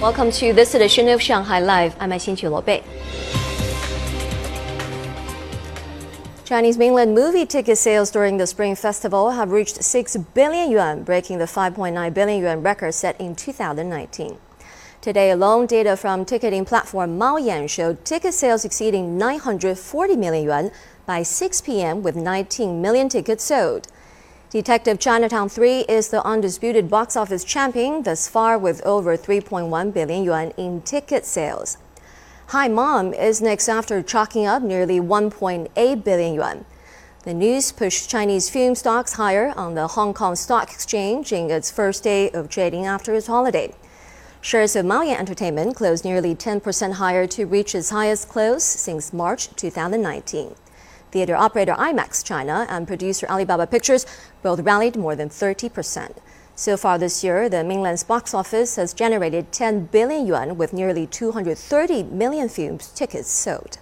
Welcome to this edition of Shanghai Live. I'm Xin Bei. Chinese mainland movie ticket sales during the Spring Festival have reached 6 billion yuan, breaking the 5.9 billion yuan record set in 2019. Today alone, data from ticketing platform Maoyan showed ticket sales exceeding 940 million yuan by 6 p.m. with 19 million tickets sold. Detective Chinatown 3 is the undisputed box office champion thus far with over 3.1 billion yuan in ticket sales. Hi Mom is next after chalking up nearly 1.8 billion yuan. The news pushed Chinese film stocks higher on the Hong Kong Stock Exchange in its first day of trading after its holiday. Shares of Maoyan Entertainment closed nearly 10% higher to reach its highest close since March 2019. Theater operator IMAX China and producer Alibaba Pictures both rallied more than 30%. So far this year, the mainland's box office has generated 10 billion yuan with nearly 230 million film tickets sold.